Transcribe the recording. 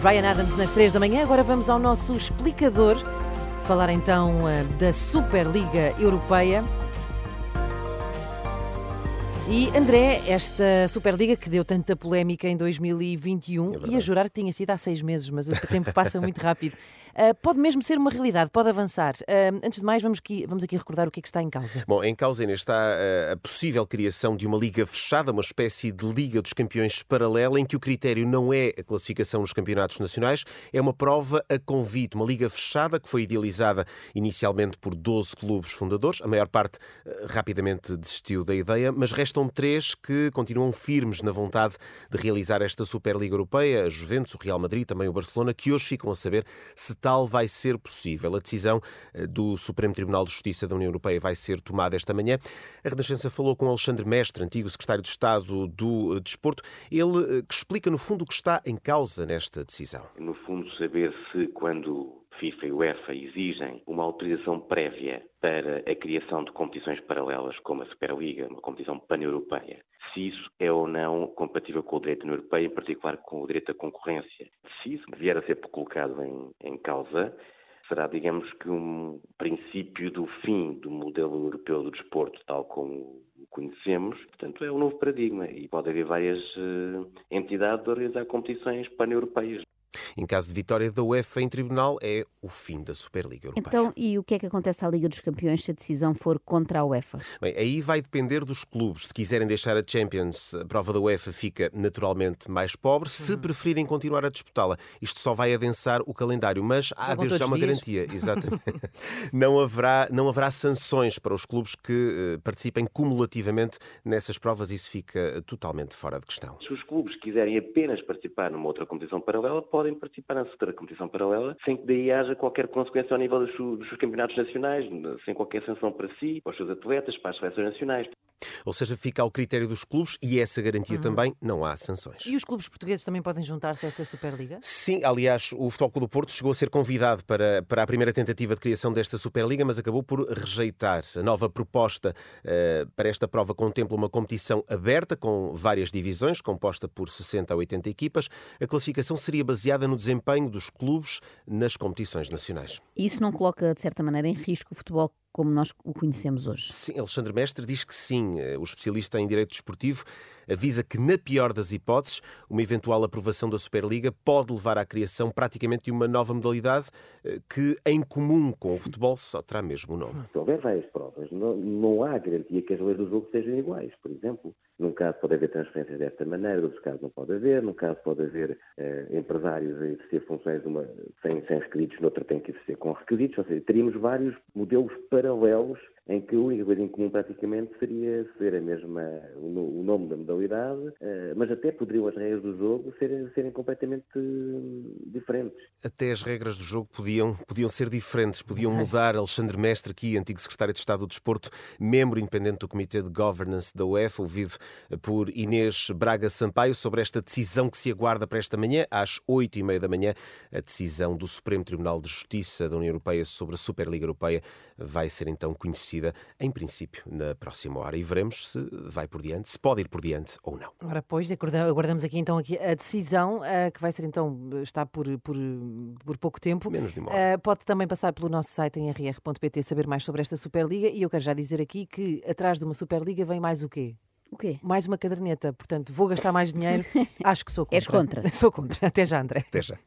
Brian Adams nas 3 da manhã. Agora vamos ao nosso explicador. Falar então eh, da Superliga Europeia. E André, esta Superliga que deu tanta polémica em 2021, é ia jurar que tinha sido há seis meses, mas o tempo passa muito rápido. Uh, pode mesmo ser uma realidade, pode avançar. Uh, antes de mais, vamos aqui, vamos aqui recordar o que é que está em causa. Bom, em causa ainda está uh, a possível criação de uma liga fechada, uma espécie de Liga dos Campeões paralela, em que o critério não é a classificação nos campeonatos nacionais, é uma prova a convite, uma liga fechada que foi idealizada inicialmente por 12 clubes fundadores. A maior parte rapidamente desistiu da ideia, mas restam restam três que continuam firmes na vontade de realizar esta Superliga Europeia, a Juventus, o Real Madrid, também o Barcelona, que hoje ficam a saber se tal vai ser possível. A decisão eh, do Supremo Tribunal de Justiça da União Europeia vai ser tomada esta manhã. A Renascença falou com Alexandre Mestre, antigo secretário de Estado do eh, Desporto. Ele eh, que explica, no fundo, o que está em causa nesta decisão. No fundo, saber se quando FIFA e UEFA exigem uma autorização prévia para a criação de competições paralelas como a Superliga, uma competição pan-europeia, se isso é ou não compatível com o direito União Europeia, em particular com o direito da concorrência. Se isso vier a ser colocado em, em causa, será, digamos que, um princípio do fim do modelo europeu do desporto, tal como o conhecemos. Portanto, é um novo paradigma e pode haver várias uh, entidades a realizar competições pan-europeias. Em caso de vitória da UEFA em tribunal, é o fim da Superliga Europeia. Então, e o que é que acontece à Liga dos Campeões se a decisão for contra a UEFA? Bem, aí vai depender dos clubes. Se quiserem deixar a Champions, a prova da UEFA fica naturalmente mais pobre. Se uhum. preferirem continuar a disputá-la, isto só vai adensar o calendário, mas há desde já uma dias. garantia. Exatamente. não, haverá, não haverá sanções para os clubes que uh, participem cumulativamente nessas provas. Isso fica totalmente fora de questão. Se os clubes quiserem apenas participar numa outra competição paralela, podem participar participar na futura competição paralela, sem que daí haja qualquer consequência ao nível dos, dos seus campeonatos nacionais, sem qualquer sanção para si, para os seus atletas, para as seleções nacionais. Ou seja, fica ao critério dos clubes e essa garantia uhum. também não há sanções. E os clubes portugueses também podem juntar-se a esta Superliga? Sim, aliás, o Futebol Clube do Porto chegou a ser convidado para, para a primeira tentativa de criação desta Superliga, mas acabou por rejeitar. A nova proposta uh, para esta prova contempla uma competição aberta com várias divisões, composta por 60 a 80 equipas. A classificação seria baseada no desempenho dos clubes nas competições nacionais. Isso não coloca, de certa maneira, em risco o futebol como nós o conhecemos hoje? Sim, Alexandre Mestre diz que sim. O especialista em direito desportivo avisa que, na pior das hipóteses, uma eventual aprovação da Superliga pode levar à criação praticamente de uma nova modalidade eh, que, em comum com o futebol, só terá mesmo o nome. Se houver várias provas, não, não há garantia que as leis do jogo sejam iguais. Por exemplo, num caso pode haver transferências desta maneira, noutros casos não pode haver, num caso pode haver eh, empresários a exercer funções uma, sem, sem requisitos, noutra tem que exercer com requisitos, ou seja, teríamos vários modelos paralelos em que a única coisa em comum praticamente seria ser a mesma, o nome da modalidade, eh, mas até poderiam as regras do jogo serem, serem completamente diferentes. Até as regras do jogo podiam, podiam ser diferentes, podiam mudar. Alexandre Mestre, aqui, antigo secretário de Estado do Desporto, membro independente do Comitê de Governance da UEFA, ouvido por Inês Braga Sampaio sobre esta decisão que se aguarda para esta manhã, às oito e meia da manhã, a decisão do Supremo Tribunal de Justiça da União Europeia sobre a Superliga Europeia vai ser então conhecida em princípio, na próxima hora. E veremos se vai por diante, se pode ir por diante ou não. Ora, pois, aguardamos aqui então aqui a decisão, uh, que vai ser então, está por, por, por pouco tempo. Menos de uma hora. Uh, pode também passar pelo nosso site em rr.pt saber mais sobre esta Superliga. E eu quero já dizer aqui que atrás de uma Superliga vem mais o quê? O quê? Mais uma caderneta. Portanto, vou gastar mais dinheiro. Acho que sou contra. És contra. Sou contra. Até já, André. Até já.